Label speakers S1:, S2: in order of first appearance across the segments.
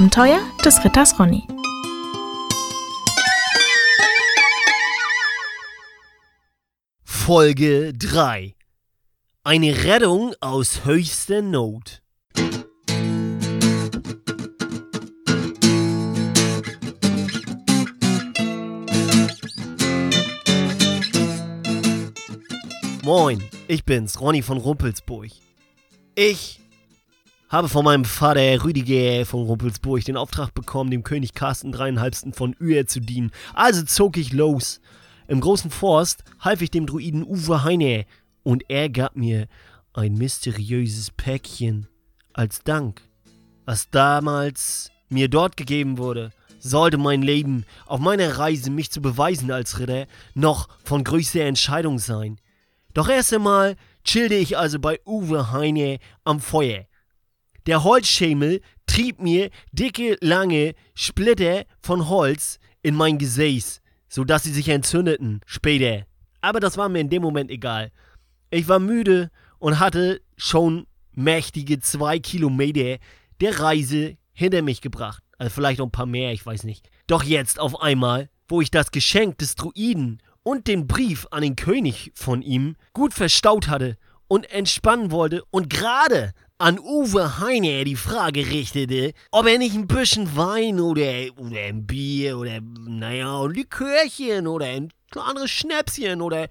S1: Abenteuer des Ritters Ronny.
S2: Folge 3 Eine Rettung aus höchster Not. Moin, ich bin's, Ronny von Rumpelsburg. Ich habe von meinem Vater Rüdiger von Rumpelsburg den Auftrag bekommen, dem König Carsten dreieinhalbsten von Uer zu dienen. Also zog ich los. Im großen Forst half ich dem Druiden Uwe Heine und er gab mir ein mysteriöses Päckchen als Dank. Was damals mir dort gegeben wurde, sollte mein Leben auf meiner Reise, mich zu beweisen als Ritter, noch von größter Entscheidung sein. Doch erst einmal chillte ich also bei Uwe Heine am Feuer. Der Holzschemel trieb mir dicke, lange Splitter von Holz in mein Gesäß, sodass sie sich entzündeten später. Aber das war mir in dem Moment egal. Ich war müde und hatte schon mächtige zwei Kilometer der Reise hinter mich gebracht. Also vielleicht noch ein paar mehr, ich weiß nicht. Doch jetzt auf einmal, wo ich das Geschenk des Druiden und den Brief an den König von ihm gut verstaut hatte und entspannen wollte und gerade an Uwe Heine die Frage richtete, ob er nicht ein bisschen Wein oder, oder ein Bier oder, naja, ein Likörchen oder ein anderes Schnäpschen oder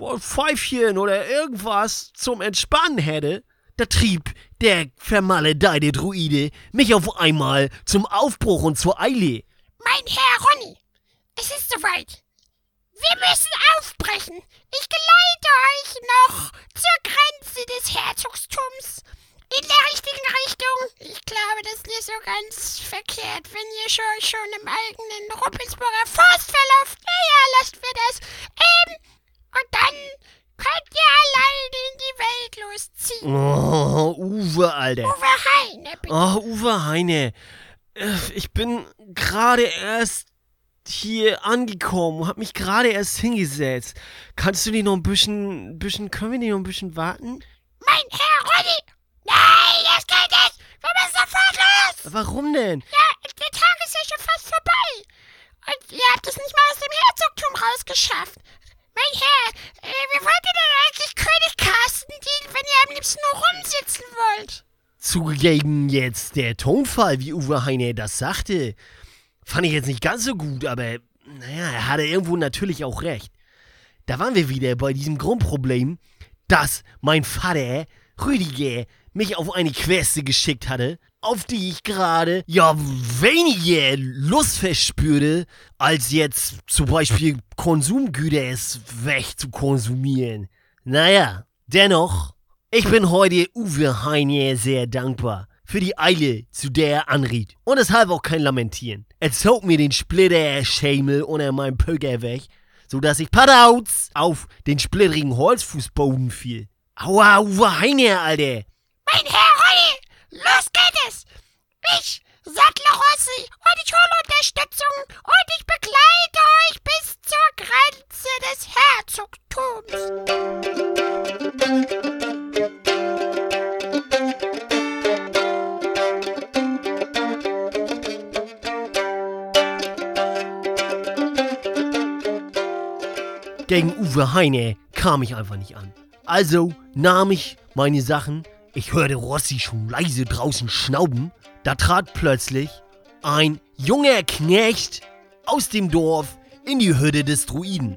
S2: ein Pfeifchen oder irgendwas zum Entspannen hätte, da trieb der vermaledeite Druide mich auf einmal zum Aufbruch und zur Eile.
S3: Mein Herr Ronny, es ist soweit. Wir müssen aufbrechen. Ich geleite euch noch zur Grenze des Herzogtums. In der richtigen Richtung. Ich glaube, das ist nicht so ganz verkehrt, wenn ihr schon, schon im eigenen Ruppelsburger Forst verlauft. Naja, lasst wir das. Ähm, und dann könnt ihr alleine in die Welt losziehen.
S2: Oh, Uwe, Alter.
S3: Uwe Heine, bitte.
S2: Oh, Uwe Heine. Äh, Ich bin gerade erst hier angekommen und hab mich gerade erst hingesetzt. Kannst du nicht noch ein bisschen, bisschen, können wir nicht noch ein bisschen warten?
S3: Mein Herr Ronny. Nein, das geht nicht. Wir müssen sofort los.
S2: Warum denn?
S3: Ja, der Tag ist ja schon fast vorbei. Und ihr habt es nicht mal aus dem Herzogtum rausgeschafft. Mein Herr, äh, wie wollt ihr denn eigentlich König Carsten dienen, wenn ihr am liebsten nur rumsitzen wollt?
S2: Zugegeben jetzt der Tonfall, wie Uwe Heine das sagte, fand ich jetzt nicht ganz so gut, aber naja, er hatte irgendwo natürlich auch recht. Da waren wir wieder bei diesem Grundproblem, dass mein Vater, Rüdiger, mich auf eine Queste geschickt hatte, auf die ich gerade ja weniger Lust verspürte, als jetzt zum Beispiel Konsumgüter es weg zu konsumieren. Naja, dennoch, ich bin heute Uwe Heine sehr dankbar für die Eile, zu der er anriet. Und deshalb auch kein Lamentieren. Er zog mir den Splitter-Schemel unter meinem Pöker weg, sodass ich padauz auf den splitterigen Holzfußboden fiel. Aua, Uwe Heine, Alter!
S3: Mein Herr Ronny, los geht es. Ich sattle Rossi und ich hole Unterstützung und ich begleite euch bis zur Grenze des Herzogtums.
S2: Gegen Uwe Heine kam ich einfach nicht an. Also nahm ich meine Sachen, ich hörte Rossi schon leise draußen schnauben, da trat plötzlich ein junger Knecht aus dem Dorf in die Hütte des Druiden.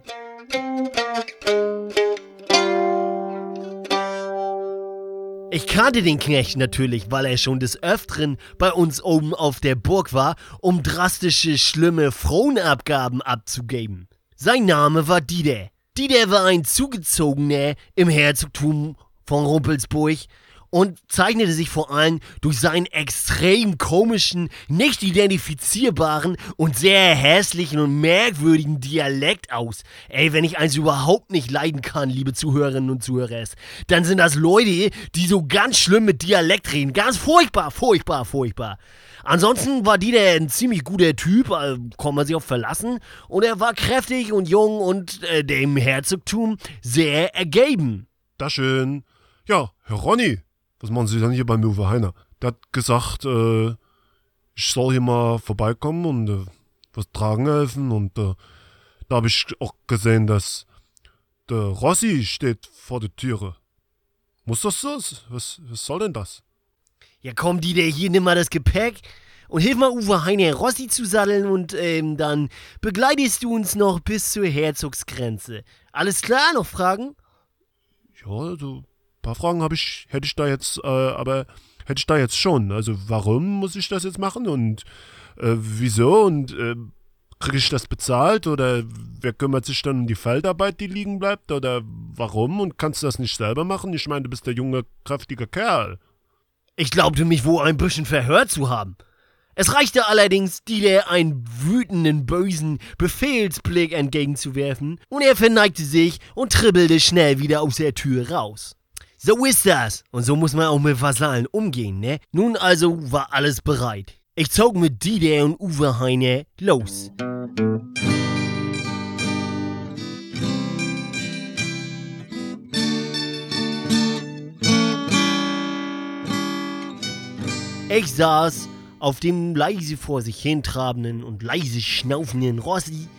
S2: Ich kannte den Knecht natürlich, weil er schon des Öfteren bei uns oben auf der Burg war, um drastische, schlimme Fronabgaben abzugeben. Sein Name war Dieter. Dieter war ein Zugezogener im Herzogtum von Rumpelsburg und zeichnete sich vor allem durch seinen extrem komischen, nicht identifizierbaren und sehr hässlichen und merkwürdigen Dialekt aus. Ey, wenn ich eins überhaupt nicht leiden kann, liebe Zuhörerinnen und Zuhörer, dann sind das Leute, die so ganz schlimm mit Dialekt reden. Ganz furchtbar, furchtbar, furchtbar. Ansonsten war Dieter ein ziemlich guter Typ, äh, kann man sich auch verlassen. Und er war kräftig und jung und äh, dem Herzogtum sehr ergeben.
S4: Das schön. Ja, Herr Ronny, was machen Sie denn hier bei Uwe Heiner? Der hat gesagt, äh, ich soll hier mal vorbeikommen und äh, was tragen helfen. Und äh, da habe ich auch gesehen, dass der Rossi steht vor der Türe. Muss das so? Was, was soll denn das?
S2: Ja, komm, Dieter, hier nimm mal das Gepäck und hilf mal Uwe Heine Rossi zu satteln und ähm, dann begleitest du uns noch bis zur Herzogsgrenze. Alles klar? Noch Fragen?
S4: Ja, also ein paar Fragen habe ich, hätte ich da jetzt, äh, aber hätte ich da jetzt schon. Also warum muss ich das jetzt machen und äh, wieso und äh, kriege ich das bezahlt oder wer kümmert sich dann um die Feldarbeit, die liegen bleibt oder warum und kannst du das nicht selber machen? Ich meine, du bist der junge, kräftige Kerl.
S2: Ich glaubte mich wohl ein bisschen verhört zu haben. Es reichte allerdings, Dieter einen wütenden, bösen Befehlsblick entgegenzuwerfen, und er verneigte sich und tribbelte schnell wieder aus der Tür raus. So ist das. Und so muss man auch mit Vasallen umgehen, ne? Nun also war alles bereit. Ich zog mit Dieter und Uwe Heine los. Ich saß auf dem leise vor sich hintrabenden und leise schnaufenden Rossi,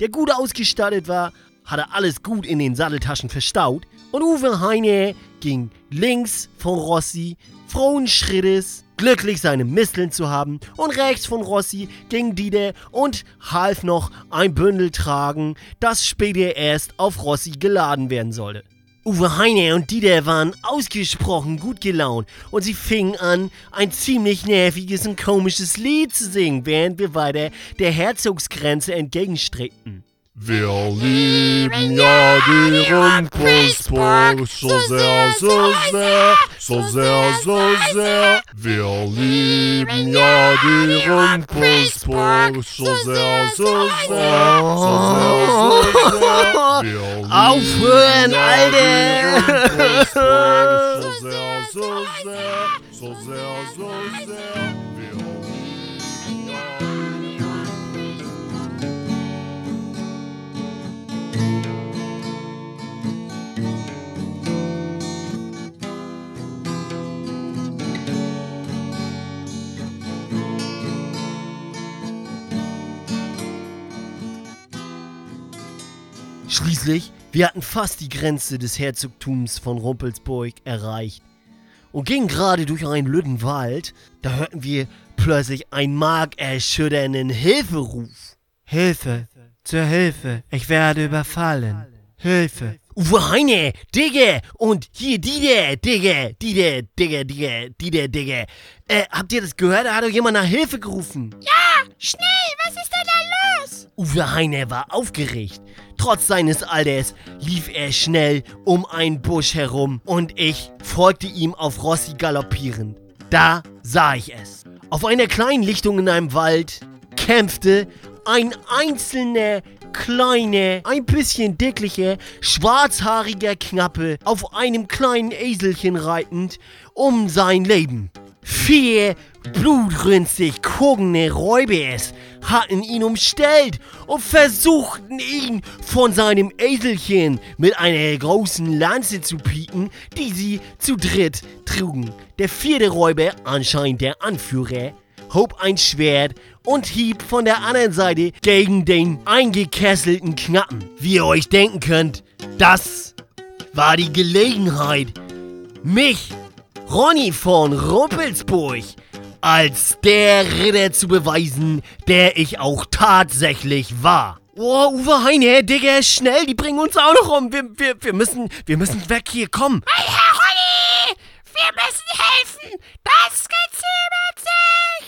S2: der gut ausgestattet war, hatte alles gut in den Satteltaschen verstaut und Uwe Heine ging links von Rossi, frohen Schrittes, glücklich seine Misteln zu haben und rechts von Rossi ging Dieter und half noch ein Bündel tragen, das später erst auf Rossi geladen werden sollte. Uwe Heine und Dieter waren ausgesprochen gut gelaunt und sie fingen an, ein ziemlich nerviges und komisches Lied zu singen, während wir weiter der Herzogsgrenze entgegenstrebten.
S4: Wir lieben ja die Rumpelsburg so sehr, so sehr, so sehr, so sehr. Wir lieben ja die Rumpelsburg so sehr, so sehr, so sehr, so sehr.
S2: Aufhören, Alter!
S4: so sehr, so sehr, so sehr, so sehr.
S2: Schließlich, wir hatten fast die Grenze des Herzogtums von Rumpelsburg erreicht und gingen gerade durch einen lütten Wald, da hörten wir plötzlich einen markerschütternden Hilferuf. Hilfe, zur Hilfe, ich werde überfallen. Hilfe. Uwe Heine, Digga, und hier Dieter, Digga, Dieter, Digga, Digga, Dieter, Digga. Äh, habt ihr das gehört? Da hat doch jemand nach Hilfe gerufen.
S3: Ja, schnell, was ist denn da los?
S2: Uwe Heine war aufgeregt. Trotz seines Alters lief er schnell um einen Busch herum und ich folgte ihm auf Rossi galoppierend. Da sah ich es. Auf einer kleinen Lichtung in einem Wald kämpfte ein einzelner, kleiner, ein bisschen dicklicher, schwarzhaariger Knappe auf einem kleinen Eselchen reitend um sein Leben. Vier blutrünstig guckende Räubers hatten ihn umstellt und versuchten ihn von seinem Eselchen mit einer großen Lanze zu pieken, die sie zu dritt trugen. Der vierte Räuber, anscheinend der Anführer, hob ein Schwert und hieb von der anderen Seite gegen den eingekesselten Knappen. Wie ihr euch denken könnt, das war die Gelegenheit, mich, Ronny von Rumpelsburg, als der Ritter zu beweisen, der ich auch tatsächlich war. Oh, Uwe Heine, Digga, schnell, die bringen uns auch noch um. Wir, wir, wir müssen, wir müssen weg hier, komm.
S3: Hey, Herr Ronny, wir müssen helfen. Das gezübelt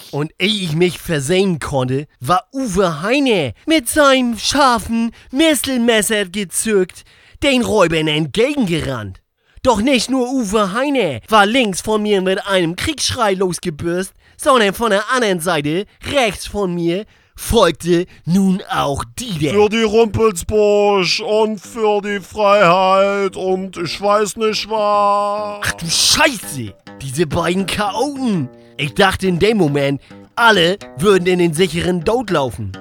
S3: sich.
S2: Und ehe ich mich versehen konnte, war Uwe Heine mit seinem scharfen Mistelmesser gezückt, den Räubern entgegengerannt. Doch nicht nur Uwe Heine war links von mir mit einem Kriegsschrei losgebürst, sondern von der anderen Seite, rechts von mir, folgte nun auch Dieter.
S4: Für die Rumpelsburg und für die Freiheit und ich weiß nicht was.
S2: Ach du Scheiße, diese beiden Chaoten. Ich dachte in dem Moment, alle würden in den sicheren Tod laufen.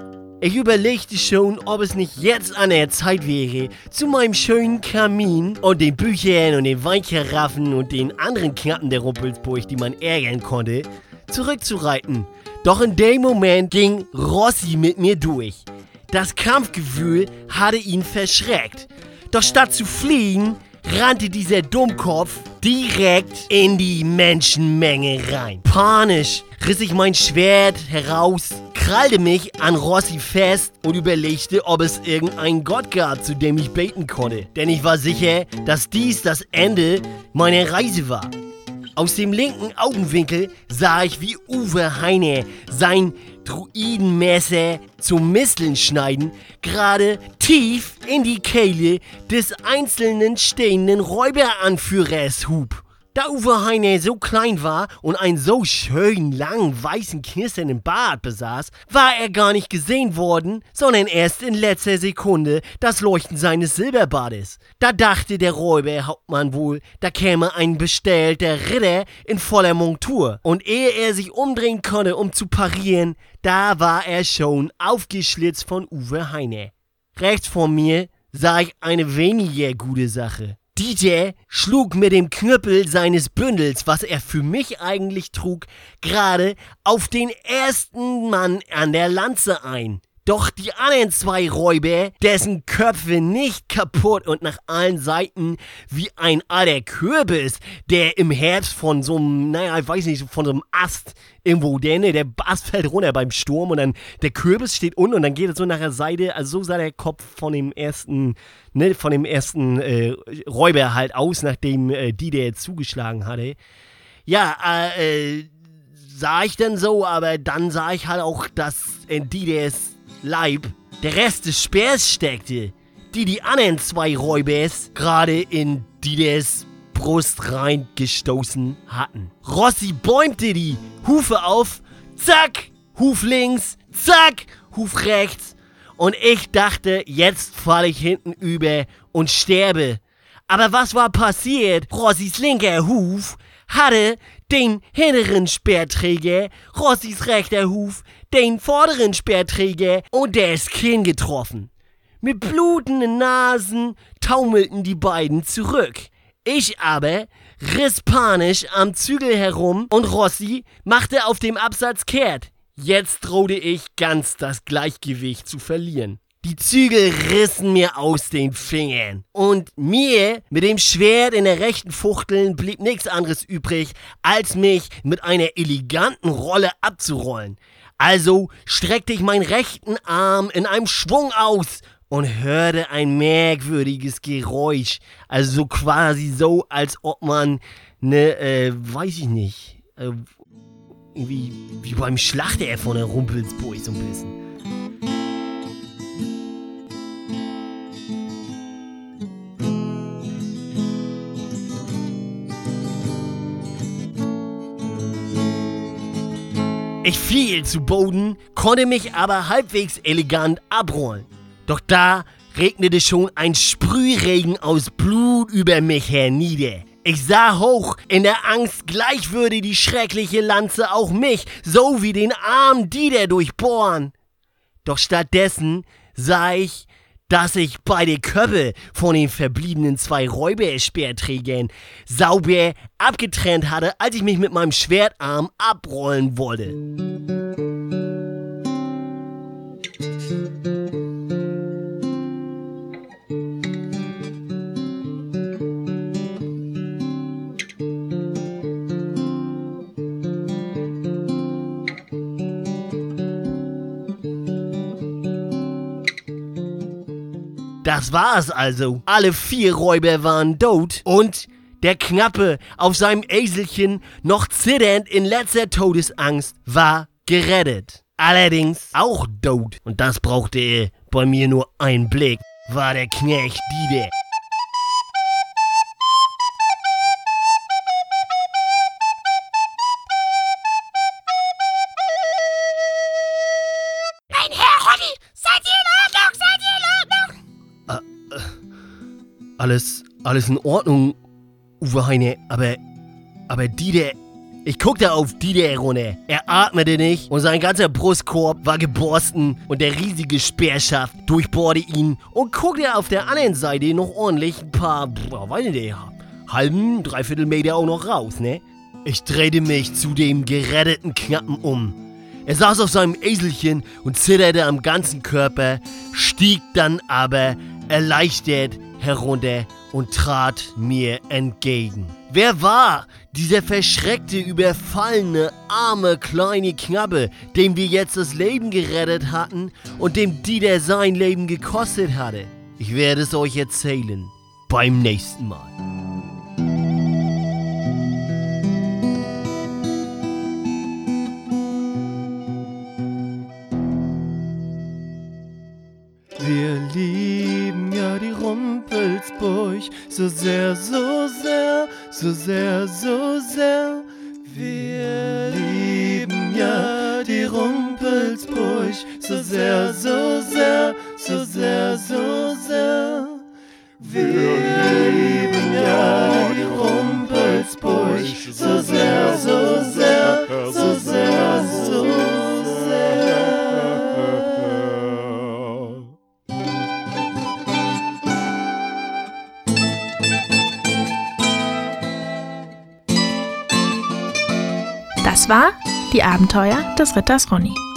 S2: Ich überlegte schon, ob es nicht jetzt an der Zeit wäre, zu meinem schönen Kamin und den Büchern und den Weinkaraffen und den anderen Knappen der Rumpelsburg, die man ärgern konnte, zurückzureiten. Doch in dem Moment ging Rossi mit mir durch. Das Kampfgefühl hatte ihn verschreckt. Doch statt zu fliehen, rannte dieser Dummkopf direkt in die Menschenmenge rein. Panisch riss ich mein Schwert heraus, krallte mich an Rossi fest und überlegte, ob es irgendeinen Gott gab, zu dem ich beten konnte. Denn ich war sicher, dass dies das Ende meiner Reise war. Aus dem linken Augenwinkel sah ich, wie Uwe Heine sein Druidenmesser zum Misteln schneiden gerade tief in die Kehle des einzelnen stehenden Räuberanführers hub. Da Uwe Heine so klein war und einen so schönen, langen, weißen, knisternden Bart besaß, war er gar nicht gesehen worden, sondern erst in letzter Sekunde das Leuchten seines Silberbades. Da dachte der Räuberhauptmann wohl, da käme ein bestellter Ritter in voller Montur. Und ehe er sich umdrehen konnte, um zu parieren, da war er schon aufgeschlitzt von Uwe Heine. Rechts vor mir sah ich eine weniger gute Sache. DJ schlug mit dem Knüppel seines Bündels, was er für mich eigentlich trug, gerade auf den ersten Mann an der Lanze ein. Doch die anderen zwei Räuber, dessen Köpfe nicht kaputt und nach allen Seiten wie ein alter Kürbis, der im Herbst von so einem, naja, ich weiß nicht, von so einem Ast irgendwo, der, ne, der Ast fällt runter beim Sturm und dann der Kürbis steht unten und dann geht es so nach der Seite, also so sah der Kopf von dem ersten, ne, von dem ersten äh, Räuber halt aus, nachdem äh, die der zugeschlagen hatte. Ja, äh, äh, sah ich dann so, aber dann sah ich halt auch, dass äh, die der Leib. Der Rest des Speers steckte, die die anderen zwei Räubers gerade in Dides Brust reingestoßen hatten. Rossi bäumte die Hufe auf, zack, Huf links, zack, Huf rechts. Und ich dachte, jetzt falle ich hinten über und sterbe. Aber was war passiert? Rossis linker Huf hatte den hinteren Speerträger, Rossis rechter Huf den vorderen Speerträger und das Kinn getroffen. Mit blutenden Nasen taumelten die beiden zurück. Ich aber riss panisch am Zügel herum und Rossi machte auf dem Absatz kehrt. Jetzt drohte ich ganz das Gleichgewicht zu verlieren. Die Zügel rissen mir aus den Fingern. Und mir mit dem Schwert in der rechten Fuchtel blieb nichts anderes übrig, als mich mit einer eleganten Rolle abzurollen. Also streckte ich meinen rechten Arm in einem Schwung aus und hörte ein merkwürdiges Geräusch. Also so quasi so, als ob man, ne, äh, weiß ich nicht, äh, irgendwie wie beim Schlachter von der Rumpelsburg so ein bisschen. Ich fiel zu Boden, konnte mich aber halbwegs elegant abrollen. Doch da regnete schon ein Sprühregen aus Blut über mich hernieder. Ich sah hoch, in der Angst gleich würde die schreckliche Lanze auch mich, so wie den armen Dieder durchbohren. Doch stattdessen sah ich dass ich beide Köpfe von den verbliebenen zwei Räuberspeerträgern sauber abgetrennt hatte, als ich mich mit meinem Schwertarm abrollen wollte. Das war's also. Alle vier Räuber waren tot und der Knappe auf seinem Eselchen, noch zitternd in letzter Todesangst, war gerettet. Allerdings auch tot. Und das brauchte er bei mir nur einen Blick, war der Knecht Diede. Alles, alles in Ordnung, Uwe Heine, aber, aber Dieder, ich guckte auf Dieder runter. Er atmete nicht und sein ganzer Brustkorb war geborsten und der riesige Speerschaft durchbohrte ihn und guckte auf der anderen Seite noch ordentlich ein paar, boah, weiß ich nicht, halben, dreiviertel Meter auch noch raus, ne? Ich drehte mich zu dem geretteten Knappen um. Er saß auf seinem Eselchen und zitterte am ganzen Körper, stieg dann aber erleichtert herunter und trat mir entgegen. Wer war dieser verschreckte, überfallene, arme, kleine Knappe, dem wir jetzt das Leben gerettet hatten und dem Dieter sein Leben gekostet hatte? Ich werde es euch erzählen beim nächsten Mal.
S5: Wir lieben ja die Rumpelsburg so sehr, so sehr, so sehr, so sehr. Wir lieben ja die Rumpelsburg so sehr, so sehr, so sehr, so sehr.
S1: Die Abenteuer des Ritters Ronny.